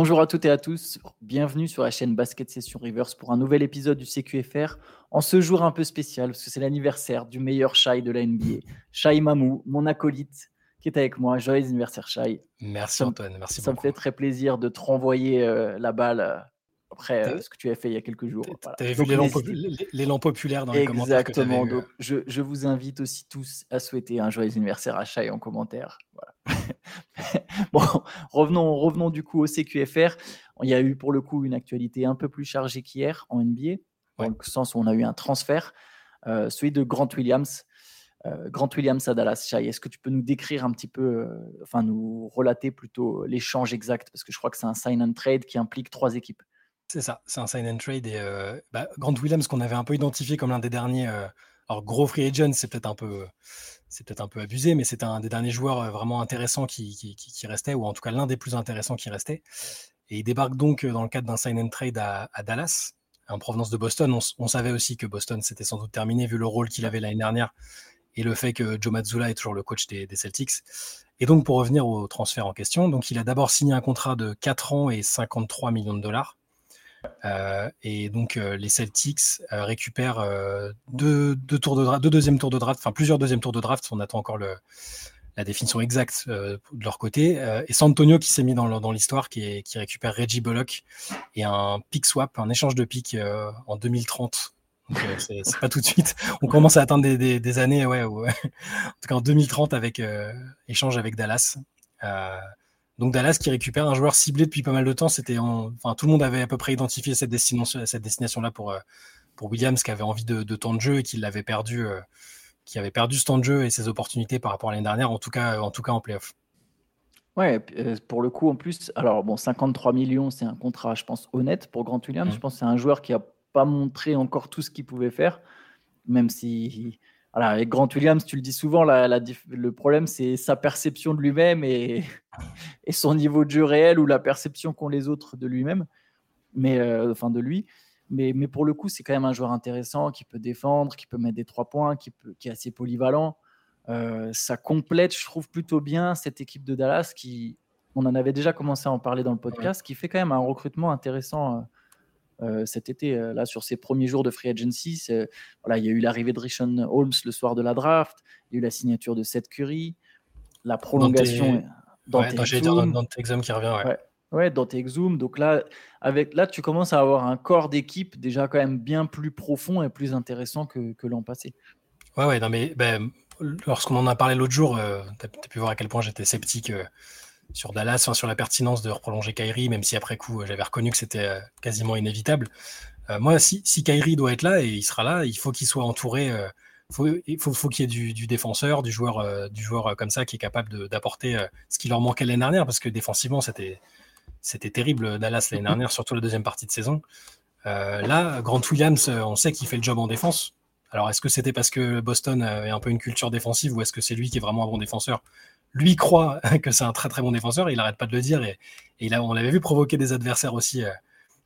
Bonjour à toutes et à tous, bienvenue sur la chaîne Basket Session Reverse pour un nouvel épisode du CQFR en ce jour un peu spécial parce que c'est l'anniversaire du meilleur Shai de la NBA, Shai Mamou, mon acolyte qui est avec moi. Joyeux anniversaire Shai. Merci Antoine, merci Ça me fait très plaisir de te renvoyer euh, la balle euh, après euh, ce que tu as fait il y a quelques jours. Tu avais vu l'élan populaire dans les commentaires. Exactement. Donc, je, je, vous invite aussi tous à souhaiter un joyeux anniversaire à Shai en commentaire. Voilà. bon, revenons, revenons du coup au CQFR. Il y a eu pour le coup une actualité un peu plus chargée qu'hier en NBA, dans le sens où on a eu un transfert, euh, celui de Grant Williams. Euh, Grant Williams à Dallas. Shai, est-ce que tu peux nous décrire un petit peu, euh, enfin nous relater plutôt l'échange exact? Parce que je crois que c'est un sign and trade qui implique trois équipes. C'est ça, c'est un sign and trade. Et bah, Grant Williams, qu'on avait un peu identifié comme l'un des derniers, alors gros free agent, c'est peut-être un peu, peut-être un peu abusé, mais c'est un des derniers joueurs euh, vraiment intéressants qui, qui, restait, ou en tout cas l'un des plus intéressants qui restait. Et il débarque donc euh, dans le cadre d'un sign and trade à, Dallas, en provenance de Boston. On, savait aussi que Boston s'était sans doute terminé vu le rôle qu'il avait l'année dernière et le fait que Joe Mazzulla est toujours le coach des, des, Celtics. Et donc pour revenir au transfert en question, donc il a d'abord signé un contrat de 4 ans et 53 millions de dollars euh, et donc euh, les Celtics euh, récupèrent deux, tours de draft, deux deuxièmes tours de draft, enfin plusieurs deuxièmes tours de draft. On attend encore la définition exacte de leur côté. et San Antonio qui s'est mis dans, l'histoire, qui, récupère Reggie Bullock et un pick swap, un échange de pick en 2030. Donc c'est, pas tout de suite. On commence à atteindre des, années, ouais, en tout cas en 2030 avec échange avec Dallas. Donc Dallas qui récupère un joueur ciblé depuis pas mal de temps. C'était, enfin tout le monde avait à peu près identifié cette destination, cette destination-là pour euh, pour Williams qui avait envie de, temps de jeu et qui l'avait perdu, euh, qui avait perdu ce temps de jeu et ses opportunités par rapport à l'année dernière, en tout cas en tout cas en playoff. Ouais, euh, pour le coup en plus, alors bon, 53 millions, c'est un contrat, je pense honnête pour Grant Williams. Mmh. Je pense que c'est un joueur qui a pas montré encore tout ce qu'il pouvait faire, même si avec Grant Williams, tu le dis souvent, le problème, c'est sa perception de lui-même et, son niveau de jeu réel ou la perception qu'ont les autres de lui-même, mais euh, enfin de lui. Mais, pour le coup, c'est quand même un joueur intéressant qui peut défendre, qui peut mettre des trois points, qui, est assez polyvalent. Euh, ça complète, je trouve, plutôt bien cette équipe de Dallas qui, on en avait déjà commencé à en parler dans le podcast, qui fait quand même un recrutement intéressant. Euh, euh, cet été, euh, là, sur ses premiers jours de free agency. Voilà, il y a eu l'arrivée de Rishon Holmes le soir de la draft, il y a eu la signature de Seth Curry, la prolongation dans tes Exum qui revient. Ouais. ouais. dans tes Exum. Donc là, avec, là, tu commences à avoir un corps d'équipe déjà quand même bien plus profond et plus intéressant que, que l'an passé. Ouais, ouais, non, mais ben, lorsqu'on en a parlé l'autre jour, euh, tu as, pu voir à quel point j'étais sceptique sur Dallas, sur la pertinence de reprolonger Kyrie, même si après coup j'avais reconnu que c'était euh, quasiment inévitable. Euh, moi, si, si Kyrie doit être là et il sera là, il faut qu'il soit entouré. Euh, il faut, faut qu'il y ait du, défenseur, du joueur, du joueur comme ça qui est capable d'apporter ce qui leur manquait l'année dernière, parce que défensivement c'était c'était terrible Dallas l'année dernière, surtout la deuxième partie de saison. là, Grant Williams, on sait qu'il fait le job en défense. Alors, est-ce que c'était parce que Boston avait un peu une culture défensive ou est-ce que c'est lui qui est vraiment un bon défenseur? Lui croit que c'est un très très bon défenseur, il n'arrête pas de le dire, et, il a, on l'avait vu provoquer des adversaires aussi euh,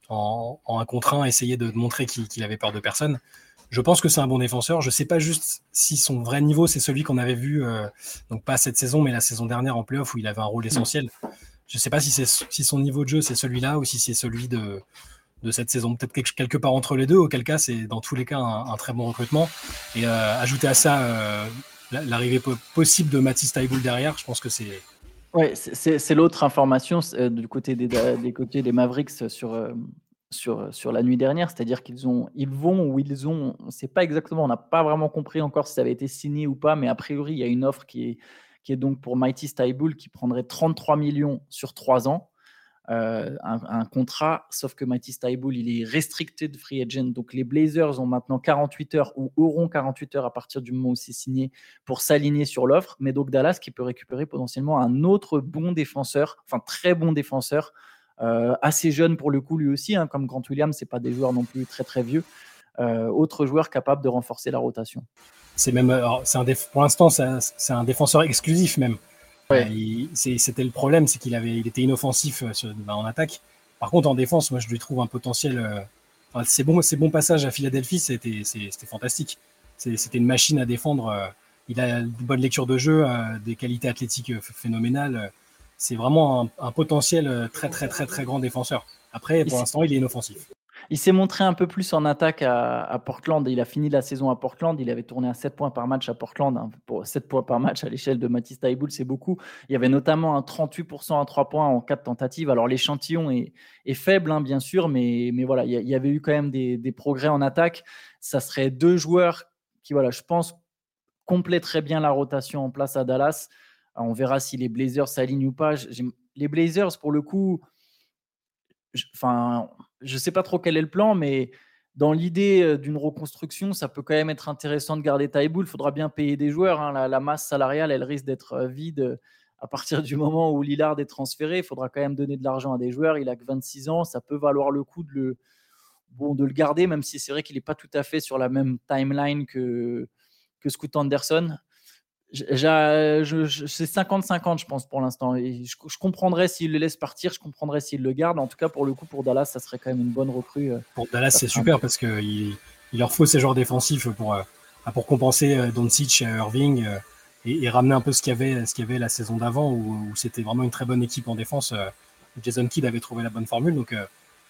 en, un contre un, essayer de montrer qu'il avait peur de personne. Je pense que c'est un bon défenseur. Je ne sais pas juste si son vrai niveau, c'est celui qu'on avait vu, euh, donc pas cette saison, mais la saison dernière en playoff où il avait un rôle essentiel. Je ne sais pas si, si son niveau de jeu, c'est celui-là ou si c'est celui de, de cette saison. Peut-être quelque, part entre les deux, auquel cas, c'est dans tous les cas un, très bon recrutement. Et euh, ajouter à ça l'arrivée possible de Mathis Taïboul derrière, je pense que c'est. Ouais, c'est l'autre information euh, du côté des, côtés des Mavericks sur, euh, sur, la nuit dernière, c'est-à-dire qu'ils ils vont ou ils ont, on pas exactement, on n'a pas vraiment compris encore si ça avait été signé ou pas, mais a priori, il y a une offre qui est, qui est donc pour Mighty Staiboul qui prendrait 33 millions sur 3 ans. Euh, un, contrat, sauf que Matisse Taiboul, il est restricted free agent. Donc les Blazers ont maintenant 48 heures ou auront 48 heures à partir du moment où c'est signé pour s'aligner sur l'offre. Mais donc Dallas qui peut récupérer potentiellement un autre bon défenseur, enfin très bon défenseur, euh, assez jeune pour le coup lui aussi, hein, comme Grant Williams, c'est pas des joueurs non plus très très vieux. Euh, autre joueur capable de renforcer la rotation. C'est même, pour l'instant, c'est un défenseur exclusif même. C'était le problème, c'est qu'il avait, il était inoffensif euh, bah, en attaque. Par contre, en défense, moi, je lui trouve un potentiel. Euh, c'est bon, c'est bon passage à Philadelphie, c'était fantastique. C'était une machine à défendre. Euh, il a une bonne lecture de jeu, des qualités athlétiques phénoménales. c'est vraiment un, potentiel très, très, très, très grand défenseur. Après, pour l'instant, il est inoffensif. Il s'est montré un peu plus en attaque à, Portland. Il a fini la saison à Portland. Il avait tourné à 7 points par match à Portland. Hein. Pour 7 points par match à l'échelle de Matisse Taïboul, c'est beaucoup. Il y avait notamment un 38% à 3 points en 4 tentatives. Alors l'échantillon est, faible, hein, bien sûr, mais, mais voilà, il y, avait eu quand même des, progrès en attaque. Ça serait deux joueurs qui, voilà, je pense, compléteraient bien la rotation en place à Dallas. on verra si les Blazers s'alignent ou pas. Les Blazers, pour le coup, enfin, je ne sais pas trop quel est le plan, mais dans l'idée d'une reconstruction, ça peut quand même être intéressant de garder Taïboul. Il faudra bien payer des joueurs. Hein. La, masse salariale, elle risque d'être vide à partir du moment où Lillard est transféré. Il faudra quand même donner de l'argent à des joueurs. Il a que 26 ans. Ça peut valoir le coup de le, bon, de le garder, même si c'est vrai qu'il n'est pas tout à fait sur la même timeline que, que Scoot Anderson c'est 50-50, je pense, pour l'instant. Je, je, comprendrais s'il le laisse partir, je comprendrais s'il le garde. En tout cas, pour le coup, pour Dallas, ça serait quand même une bonne recrue. Euh, pour Dallas, c'est super parce qu'il il leur faut ces joueurs défensifs pour, euh, pour compenser euh, Doncic et Irving et, ramener un peu ce qu'il y avait, ce qu'il y avait la saison d'avant où, c'était vraiment une très bonne équipe en défense. Jason Kidd avait trouvé la bonne formule. Donc,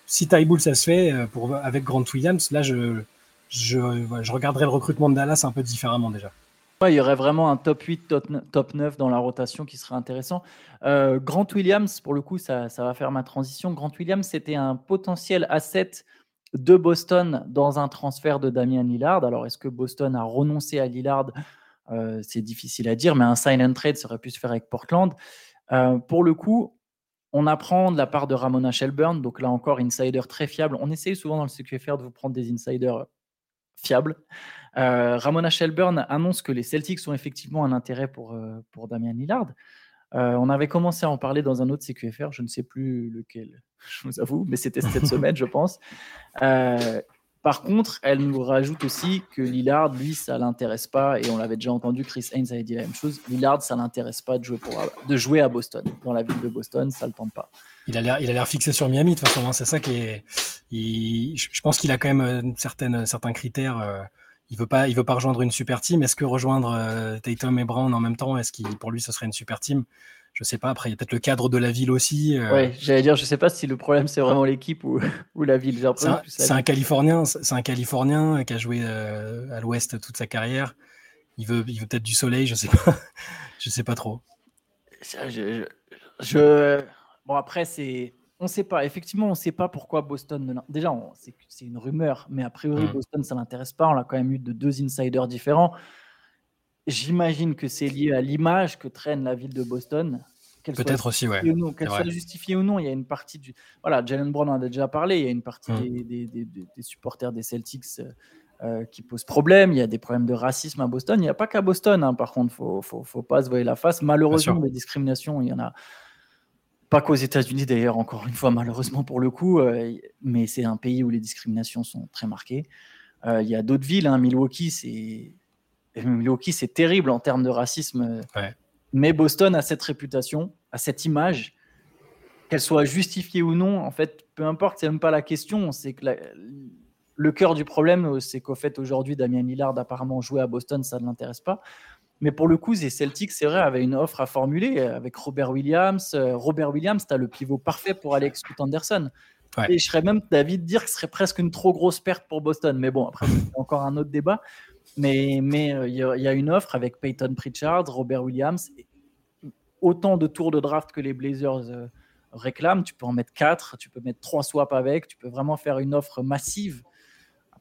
si Tybull, ça se fait pour, avec Grant Williams, là, je, je, je regarderai le recrutement de Dallas un peu différemment déjà il y aurait vraiment un top 8, top 9 dans la rotation qui serait intéressant. Euh, Grant Williams, pour le coup, ça, va faire ma transition. Grant Williams, c'était un potentiel asset de Boston dans un transfert de Damien Lillard. Alors, est-ce que Boston a renoncé à Lillard? Euh, C'est difficile à dire, mais un sign and trade serait pu se faire avec Portland. Euh, pour le coup, on apprend de la part de Ramona Shelburne, donc là encore, insider très fiable. On essaye souvent dans le CQFR de vous prendre des insiders fiables. Euh, Ramona Shelburne annonce que les Celtics ont effectivement un intérêt pour, euh, pour Damien Lillard. Euh, on avait commencé à en parler dans un autre CQFR, je ne sais plus lequel, je vous avoue, mais c'était cette semaine, je pense. Par contre, elle nous rajoute aussi que Lillard, lui, ça l'intéresse pas, et on l'avait déjà entendu, Chris Haynes avait dit la même chose. Lillard, ça l'intéresse pas de jouer, à Boston. Dans la ville de Boston, ça le tente pas. Il a l'air, fixé sur Miami de toute façon. Hein, c'est ça qui est. je pense qu'il a quand même certaines, certains critères il veut veut pas rejoindre une super team. Est-ce que rejoindre euh, Tatum et Brown en même temps, est-ce qu'il, pour lui, ce serait une super team? Je sais pas. Après, il y a peut-être le cadre de la ville aussi. Euh. Oui, j'allais dire, je sais pas si le problème c'est vraiment l'équipe ou, ou la ville. C'est un, Californien, c'est un Californien qui a joué euh, à l'Ouest toute sa carrière. Il veut, il veut peut-être du soleil, je sais pas, je sais pas trop. je... bon après c'est on ne sait pas. Effectivement, on ne sait pas pourquoi Boston Déjà, c'est une rumeur, mais a priori, mm. Boston, ça ne l'intéresse pas. On a quand même eu de deux insiders différents. J'imagine que c'est lié à l'image que traîne la ville de Boston. Peut-être aussi, ouais. Qu'elle soit justifiée ou non, il y a une partie du. Voilà, Jalen Brown en a déjà parlé. Il y a une partie mm. des, supporters des Celtics euh, euh, qui posent problème. Il y a des problèmes de racisme à Boston. Il n'y a pas qu'à Boston, hein, par contre, il ne faut, faut, pas se voiler la face. Malheureusement, des discriminations, il y en a pas qu'aux États-Unis d'ailleurs, encore une fois, malheureusement pour le coup, euh, mais c'est un pays où les discriminations sont très marquées. Euh, il y a d'autres villes, hein, Milwaukee, c'est Milwaukee, c'est terrible en termes de racisme. Mais Boston a cette réputation, a cette image, qu'elle soit justifiée ou non, en fait, peu importe, c'est même pas la question. C'est que le cœur du problème, c'est qu'au fait aujourd'hui, Damien Lillard apparemment joué à Boston, ça ne l'intéresse pas. Mais pour le coup, les Celtics, c'est vrai, avaient une offre à formuler avec Robert Williams. Euh, Robert Williams, tu as le pivot parfait pour Alex Scott Anderson. Et je serais même d'avis de dire que ce serait presque une trop grosse perte pour Boston. Mais bon, après, c'est encore un autre débat. Mais mais euh, il y, a une offre avec Peyton Pritchard, Robert Williams, autant de tours de draft que les Blazers euh, réclament. Tu peux en mettre quatre, tu peux mettre trois swaps avec, tu peux vraiment faire une offre massive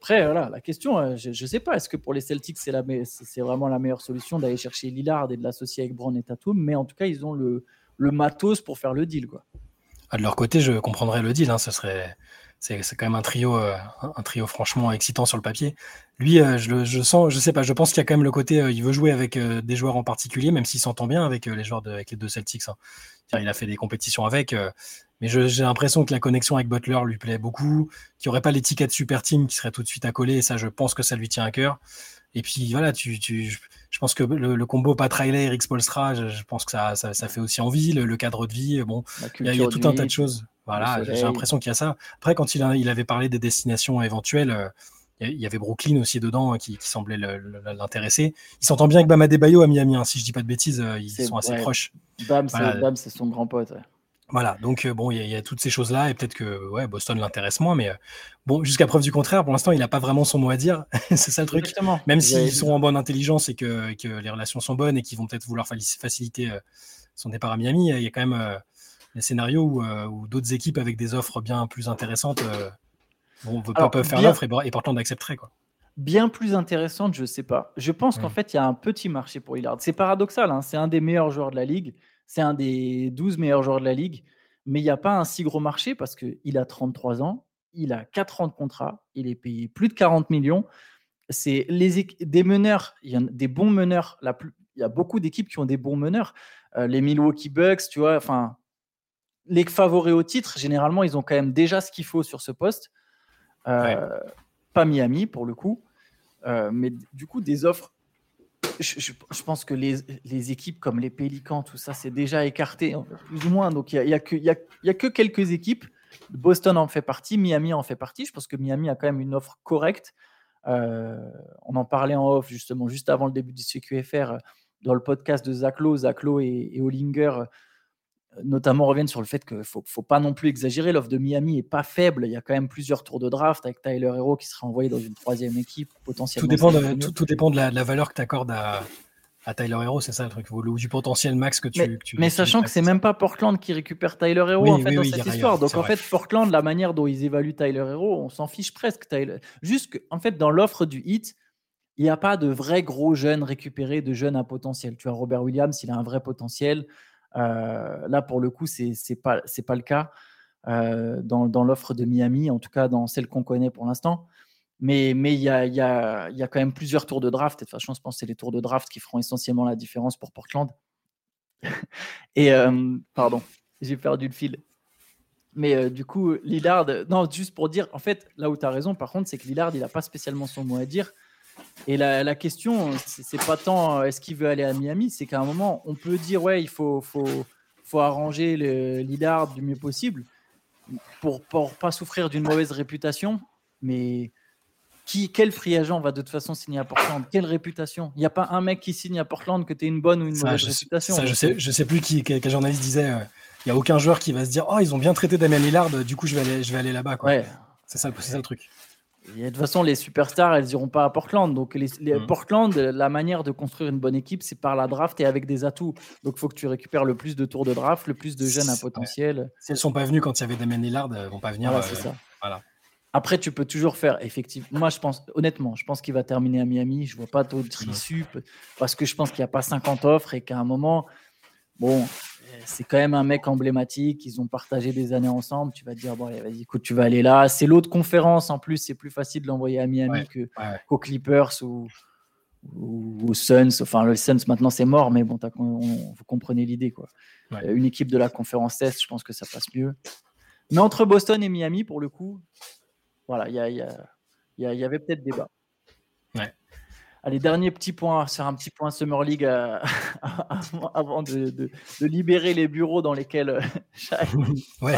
après, voilà, la question, euh, je ne sais pas, est-ce que pour les Celtics, c'est, la c'est vraiment la meilleure solution d'aller chercher Lillard et de l'associer avec Brown et Tatum, mais en tout cas, ils ont le, le matos pour faire le deal. Quoi. Ah, de leur côté, je comprendrais le deal. Hein, ce serait, c'est, quand même un trio, euh, un trio franchement excitant sur le papier. Lui, euh, je, je, sens, je sais pas, je pense qu'il y a quand même le côté, il veut jouer avec des joueurs en particulier, même s'il s'entend bien avec les joueurs de, avec les deux Celtics. Hein. Il a fait des compétitions avec. Mais j'ai l'impression que la connexion avec Butler lui plaît beaucoup, qu'il n'y aurait pas l'étiquette super team qui serait tout de suite coller. Et ça, je pense que ça lui tient à cœur. Et puis voilà, tu, tu, je pense que le, combo Pat Riley, Eric Spolstra, je, pense que ça, ça, fait aussi envie, le, cadre de vie. Bon, il y, a, tout un tas de choses. Voilà, j'ai l'impression qu'il y a ça. Après, quand il, il avait parlé des destinations éventuelles, euh, il y avait Brooklyn aussi dedans qui, semblait l'intéresser. Il s'entend bien avec Bam Adebayo à Miami, hein. si je dis pas de bêtises, ils sont assez proches. Bam, c'est son grand pote. Voilà, donc bon, il y, a toutes ces choses-là, et peut-être que ouais, Boston l'intéresse moins, mais bon, jusqu'à preuve du contraire, pour l'instant, il n'a pas vraiment son mot à dire. c'est ça le truc. Même s'ils sont en bonne intelligence et que, que les relations sont bonnes et qu'ils vont peut-être vouloir faciliter son départ à Miami, il y a quand même des scénarios où, d'autres équipes avec des offres bien plus intéressantes bon, pas peuvent faire l'offre et, et Portland accepterait. Quoi. Bien plus intéressante, je sais pas. Je pense qu'en fait, il y a un petit marché pour Hillard. C'est paradoxal, hein, c'est un des meilleurs joueurs de la ligue c'est un des 12 meilleurs joueurs de la ligue, mais il n'y a pas un si gros marché parce qu'il a 33 ans, il a 4 ans de contrat, il est payé plus de 40 millions. C'est les des meneurs, il y a des bons meneurs. La plus, il y a beaucoup d'équipes qui ont des bons meneurs. Euh, les Milwaukee Bucks, tu vois, enfin, les favoris au titre, généralement, ils ont quand même déjà ce qu'il faut sur ce poste. Euh, pas Miami pour le coup, euh, mais du coup, des offres je, pense que les, équipes comme les Pélicans, tout ça, c'est déjà écarté, plus ou moins. Donc, il n'y a, que, quelques équipes. Boston en fait partie, Miami en fait partie. Je pense que Miami a quand même une offre correcte. Euh, on en parlait en off, justement, juste avant le début du CQFR, dans le podcast de Zach Lowe. Zach Lowe et, et Hollinger notamment reviennent sur le fait qu'il ne faut, faut, pas non plus exagérer. L'offre de Miami est pas faible. Il y a quand même plusieurs tours de draft avec Tyler Hero qui sera envoyé dans une troisième équipe potentiellement. Tout dépend de, tout, dépend de, la, valeur que tu accordes à, à, Tyler Hero, c'est ça le truc, ou du potentiel max que tu. Mais, mais sachant que c'est même pas Portland qui récupère Tyler Hero en fait, dans cette histoire. Donc en fait, Portland, la manière dont ils évaluent Tyler Hero, on s'en fiche presque. Tyler. Juste en fait, dans l'offre du hit, il n'y a pas de vrais gros jeunes récupérés, de jeunes à potentiel. Tu as Robert Williams, il a un vrai potentiel. Euh, là, pour le coup, c'est n'est pas, pas le cas euh, dans, dans l'offre de Miami, en tout cas dans celle qu'on connaît pour l'instant. Mais il y, a, y, a, y, a, quand même plusieurs tours de draft. De toute façon, je pense que c'est les tours de draft qui feront essentiellement la différence pour Portland. et euh, pardon, j'ai perdu le fil. Mais du coup, Lillard, non, juste pour dire, en fait, là où tu as raison, par contre, c'est que Lillard, il n'a pas spécialement son mot à dire. Et la, la question, c'est pas tant euh, est-ce qu'il veut aller à Miami, c'est qu'à un moment, on peut dire ouais, il faut, faut, faut arranger le Lillard du mieux possible pour ne pas souffrir d'une mauvaise réputation. Mais qui, quel free agent va de toute façon signer à Portland? Quelle réputation? Il n'y a pas un mec qui signe à Portland que tu aies une bonne ou une mauvaise réputation. Ça, je sais, je sais plus qui, quel, journaliste disait. Euh, il n'y a aucun joueur qui va se dire oh ils ont bien traité Damien Lillard, du coup je vais aller, je vais aller là-bas. Ouais. C'est ça, ça le truc de toute façon, les superstars, elles n'iront pas à Portland. Donc, les, mm. Portland, la manière de construire une bonne équipe, c'est par la draft et avec des atouts. Donc, il faut que tu récupères le plus de tours de draft, le plus de jeunes à potentiel. Si elles ne sont pas venues quand il y avait Damien Lillard, elles ne vont pas venir. Voilà, euh, ça. Après, tu peux toujours faire, effectivement. Moi, je pense, honnêtement, je pense qu'il va terminer à Miami. Je ne vois pas d'autres mm. issues parce que je pense qu'il n'y a pas 50 offres et qu'à un moment, bon, c'est quand même un mec emblématique. Ils ont partagé des années ensemble. Tu vas te dire, bon, vas-y, écoute, tu vas aller là. C'est l'autre conférence. En plus, c'est plus facile de l'envoyer à Miami qu'aux Clippers ou, aux Suns. Enfin, le Suns, maintenant, c'est mort, mais bon, vous comprenez l'idée. quoi. Une équipe de la conférence Est, je pense que ça passe mieux. Mais entre Boston et Miami, pour le coup, voilà, il y, y, avait peut-être débat. Ouais. Allez, dernier petit point, faire un petit point Summer League euh, avant de, libérer les bureaux dans lesquels euh, ouais,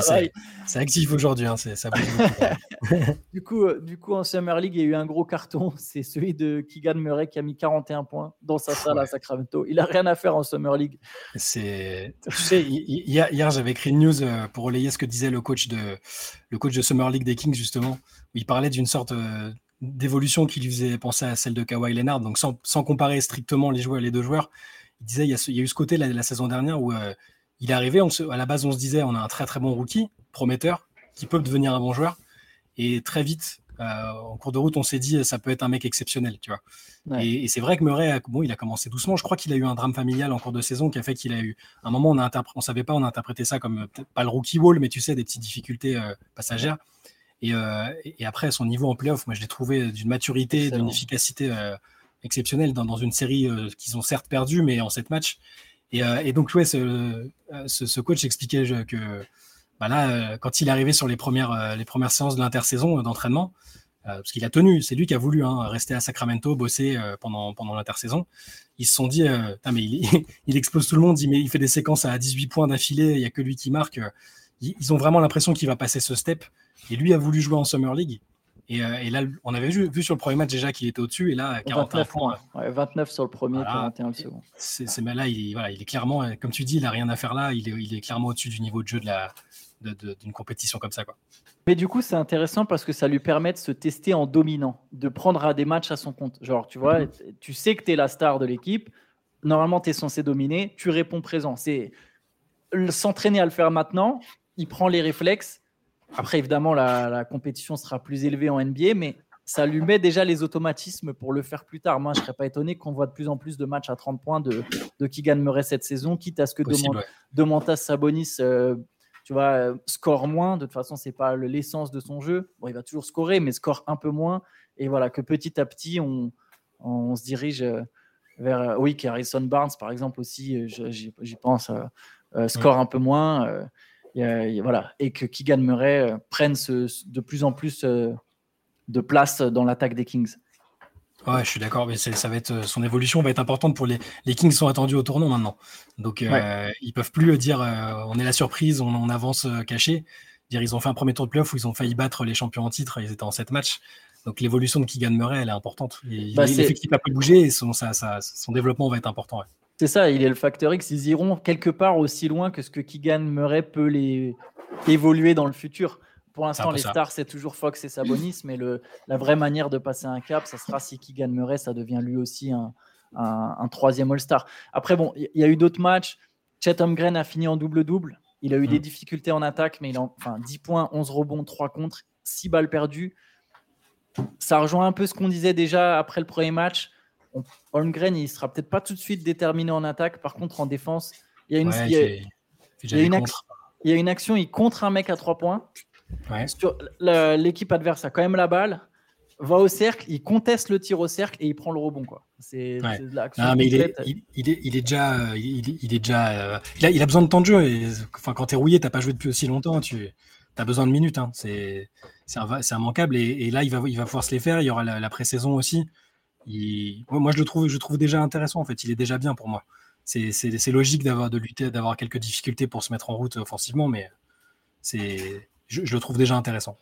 c'est actif aujourd'hui, hein, ça du, coup, euh, du coup, en Summer League, il y a eu un gros carton. C'est celui de Keegan Murray qui a mis 41 points dans sa salle à Sacramento. Il n'a rien à faire en Summer League. C'est, tu sais, hier, hier j'avais écrit une news pour relayer ce que disait le coach de, le coach de Summer League des Kings, justement, où il parlait d'une sorte d'évolution qui lui faisait penser à celle de Kawhi Leonard. Donc, sans, comparer strictement les joueurs, les deux joueurs, il disait il y a, il y a eu ce côté la, saison dernière où euh, il est arrivé. On à la base, on se disait on a un très très bon rookie, prometteur, qui peut devenir un bon joueur. Et très vite, euh, en cours de route, on s'est dit ça peut être un mec exceptionnel, tu vois. Et, c'est vrai que Murray, bon, il a commencé doucement. Je crois qu'il a eu un drame familial en cours de saison qui a fait qu'il a eu un moment, on a on savait pas, on a interprété ça comme pas le rookie wall, mais tu sais des petites difficultés euh, passagères. Euh, et, après, son niveau en playoff, moi, je l'ai trouvé d'une maturité, d'une efficacité euh, exceptionnelle dans, une série euh, qu'ils ont certes perdu, mais en sept matchs. Et, donc, ouais, ce, coach expliquait que bah là, quand il est arrivé sur les premières, les premières séances de l'intersaison d'entraînement, parce qu'il a tenu, c'est lui qui a voulu hein, rester à Sacramento, bosser pendant, pendant l'intersaison. Ils se sont dit, mais il, il, explose tout le monde, il, il fait des séquences à 18 points d'affilée, il n'y a que lui qui marque. Ils, ont vraiment l'impression qu'il va passer ce step. Et lui a voulu jouer en Summer League. Et, là, on avait vu, vu, sur le premier match déjà qu'il était au-dessus, et là, 41 points. 29 sur le premier, 41 le second. C'est, là, il, voilà, il est clairement, comme tu dis, il n'a rien à faire là, il est, il est clairement au-dessus du niveau de jeu de la, d'une compétition comme ça. Quoi. Mais du coup, c'est intéressant parce que ça lui permet de se tester en dominant, de prendre à des matchs à son compte. Genre, tu vois, tu sais que tu es la star de l'équipe, normalement, tu es censé dominer, tu réponds présent. C'est s'entraîner à le faire maintenant, il prend les réflexes. Après, évidemment, la, compétition sera plus élevée en NBA, mais ça lui met déjà les automatismes pour le faire plus tard. Moi, je ne serais pas étonné qu'on voit de plus en plus de matchs à 30 points de, de Kigan Murray cette saison, quitte à ce que Domantas Sabonis euh, tu vois, euh, score moins. De toute façon, c'est pas l'essence de son jeu. Bon, il va toujours scorer, mais score un peu moins. Et voilà, que petit à petit, on, on se dirige euh, vers. Oui, Harrison Barnes, par exemple, aussi, j'y pense, score un peu moins. Et, voilà. et que Keegan Murray prenne ce, de plus en plus de place dans l'attaque des Kings. Ouais, je suis d'accord, mais ça va être euh, son évolution va être importante pour les, les Kings sont attendus au tournant maintenant. Donc euh, ils peuvent plus dire euh, on est la surprise, on, avance euh, caché. Dire ils ont fait un premier tour de playoff où ils ont failli battre les champions en titre, ils étaient en 7 matchs. Donc l'évolution de Keegan Murray, elle est importante. Et bah, il n'a pas bouger et son, son développement va être important. C'est ça, il est le facteur X. Ils iront quelque part aussi loin que ce que Keegan Murray peut les évoluer dans le futur. Pour l'instant, les stars, c'est toujours Fox et Sabonis, mais le, la vraie manière de passer un cap, ça sera si Keegan Murray, ça devient lui aussi un, un, troisième All-Star. Après, bon, il y, a eu d'autres matchs. Chatham Green a fini en double-double. Il a eu des mm. difficultés en attaque, mais il a enfin, 10 points, 11 rebonds, 3 contre, 6 balles perdues. Ça rejoint un peu ce qu'on disait déjà après le premier match. Holmgren, il sera peut-être pas tout de suite déterminé en attaque. Par contre, en défense, il y a une, il y a, une, action, il y a une action, il contre un mec à 3 points. L'équipe adverse a quand même la balle, va au cercle, il conteste le tir au cercle et il prend le rebond. Quoi. C'est, mais il est, il, est, il est, déjà, il, est déjà, euh, il, a, il a besoin de temps de jeu. Et, enfin, quand t'es rouillé, t'as pas joué depuis aussi longtemps, tu as besoin de minutes. Hein. C'est, c'est un, manquable. Et, là, il va, il va pouvoir se les faire. Il y aura la, pré-saison aussi. Moi, je le trouve, je trouve déjà intéressant. En fait, il est déjà bien pour moi. C'est, logique d'avoir de lutter, d'avoir quelques difficultés pour se mettre en route offensivement, mais c'est je, le trouve déjà intéressant.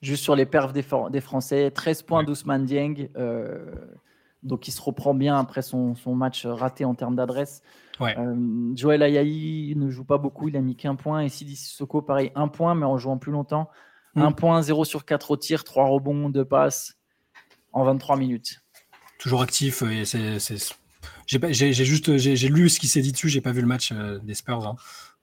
Juste sur les perfs des, Français, 13 points d'Ousmane Dieng, euh, donc il se reprend bien après son, match raté en termes d'adresse. Euh, Joël Ayayi ne joue pas beaucoup, il a mis qu'un point. Et Sidi Sissoko, pareil, un point, mais en jouant plus longtemps. Hmm. Un point, 0 sur 4 au tir, 3 rebonds, 2 passes en 23 minutes. Toujours actif. Et J'ai juste j'ai lu ce qui s'est dit dessus, j'ai pas vu le match euh, des Spurs. Hein.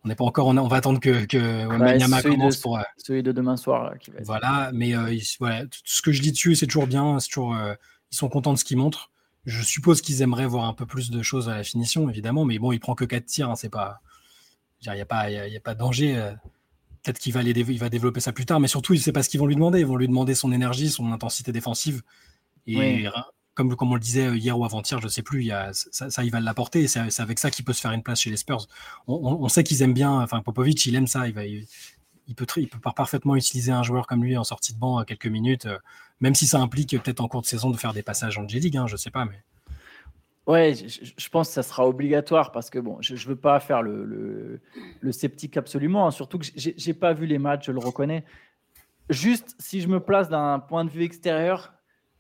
On n'est pas encore, on, va attendre que, que commence pour. Euh, celui de demain soir. voilà, mais euh, voilà, tout ce que je dis dessus, c'est toujours bien. Toujours, euh, ils sont contents de ce qu'ils montrent. Je suppose qu'ils aimeraient voir un peu plus de choses à la finition, évidemment, mais bon, il prend que 4 tirs, hein, c'est pas. Il n'y a, pas, y a, pas de danger. Peut-être qu'il va, il va développer ça plus tard, mais surtout, il ne sait pas ce qu'ils vont lui demander. Ils vont lui demander son énergie, son intensité défensive. Et comme, comme on le disait hier ou avant-hier, je ne sais plus, il ça, il va l'apporter et c'est avec ça qu'il peut se faire une place chez les Spurs. On, sait qu'ils aiment bien, enfin Popovic, il aime ça, il, va, il, peut, il peut parfaitement utiliser un joueur comme lui en sortie de banc à quelques minutes, euh, même si ça implique peut-être en cours de saison de faire des passages en J-League, hein, je ne sais pas. Mais... Ouais, je, pense que ça sera obligatoire parce que bon, je ne veux pas faire le, sceptique absolument, hein, surtout que j'ai pas vu les matchs, je le reconnais. Juste si je me place d'un point de vue extérieur,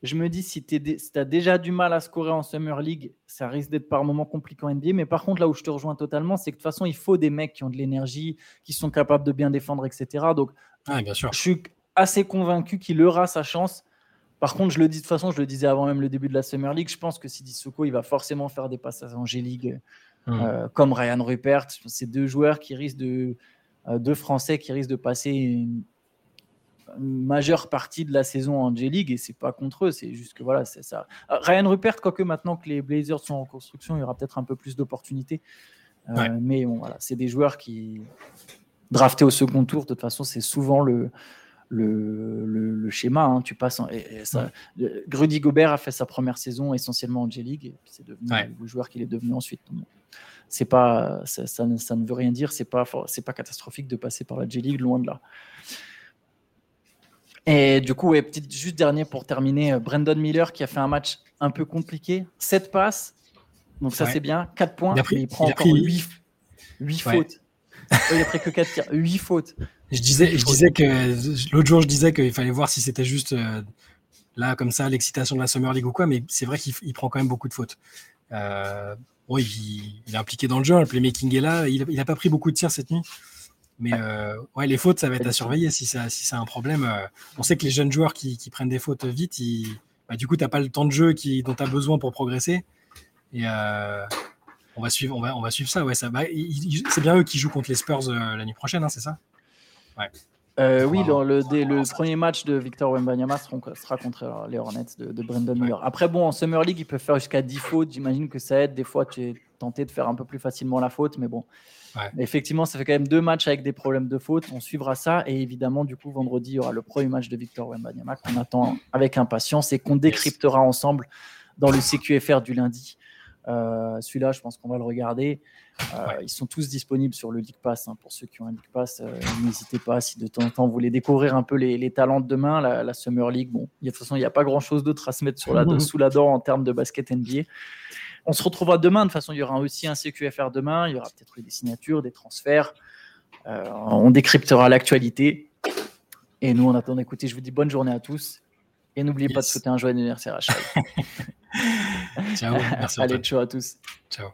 je me dis, si tu as déjà du mal à scorer en Summer League, ça risque d'être par moments compliqué en NBA. Mais par contre, là où je te rejoins totalement, c'est que de toute façon, il faut des mecs qui ont de l'énergie, qui sont capables de bien défendre, etc. Donc, bien sûr. je suis assez convaincu qu'il aura sa chance. Par contre, je le dis de toute façon, je le disais avant même le début de la Summer League, je pense que Sidi Soko, il va forcément faire des passages en G-League, hmm. euh, comme Ryan Rupert. C'est deux joueurs qui risquent de. Euh, deux Français qui risquent de passer une, majeure partie de la saison en J-League et c'est pas contre eux, c'est juste que voilà, c'est ça. Euh, Ryan Rupert, quoique maintenant que les Blazers sont en construction, il y aura peut-être un peu plus d'opportunités. Euh, mais bon, voilà, c'est des joueurs qui draftés au second tour, de toute façon, c'est souvent le, le, le, schéma. Hein. Tu passes et, ça, Grudy Gobert a fait sa première saison essentiellement en J-League et c'est devenu le joueur qu'il est devenu ensuite. c'est pas, ça, ça, ne veut rien dire, c'est pas, c'est pas catastrophique de passer par la J-League, loin de là. Et du coup, petite, juste dernier pour terminer, euh, Brandon Miller qui a fait un match un peu compliqué. 7 passes, donc ça c'est bien. 4 points, il, mais il prend encore 8, 8 fautes. il a pris que 4 tirs, 8 fautes. Je disais, je disais que l'autre jour, je disais qu'il fallait voir si c'était juste euh, là, comme ça, l'excitation de la Summer League ou quoi, mais c'est vrai qu'il prend quand même beaucoup de fautes. Euh, il, est impliqué dans le jeu, le playmaking est là. Il n'a pas pris beaucoup de tirs cette nuit. Mais euh, ouais, les fautes, ça va être à surveiller si ça, si c'est un problème. Euh, on sait que les jeunes joueurs qui, prennent des fautes vite, bah, du coup, tu n'as pas le temps de jeu qui, dont tu as besoin pour progresser. Et on, va suivre, on, va, on va suivre ça. Ouais, ça c'est bien eux qui jouent contre les Spurs l'année prochaine, hein, c'est ça? Ouais. Euh, oui, dans le, le, premier match de Victor Wembanyama sera contre les Hornets de, de Brandon Miller. Après, bon, en Summer League, il peut faire jusqu'à 10 fautes. J'imagine que ça aide. Des fois, tu es tenté de faire un peu plus facilement la faute, mais bon. Effectivement, ça fait quand même deux matchs avec des problèmes de faute. On suivra ça. Et évidemment, du coup, vendredi, il y aura le premier match de Victor Wembanyama qu'on attend avec impatience et qu'on décryptera ensemble dans le CQFR du lundi. Euh, celui-là, je pense qu'on va le regarder. Euh, ils sont tous disponibles sur le League Pass. Hein, pour ceux qui ont un League Pass, euh, n'hésitez pas si de temps en temps vous voulez découvrir un peu les, talents de demain. La, Summer League, bon, de toute façon, il n'y a pas grand-chose d'autre à se mettre sur la, sous la dent en termes de basket NBA. On se retrouvera demain. De toute façon, il y aura aussi un CQFR demain. Il y aura peut-être des signatures, des transferts. on décryptera l'actualité. Et nous, on attend d'écouter. Je vous dis bonne journée à tous. Et n'oubliez pas de souhaiter un joyeux anniversaire à Charles. ciao. Merci Allez, ciao à tous. Ciao.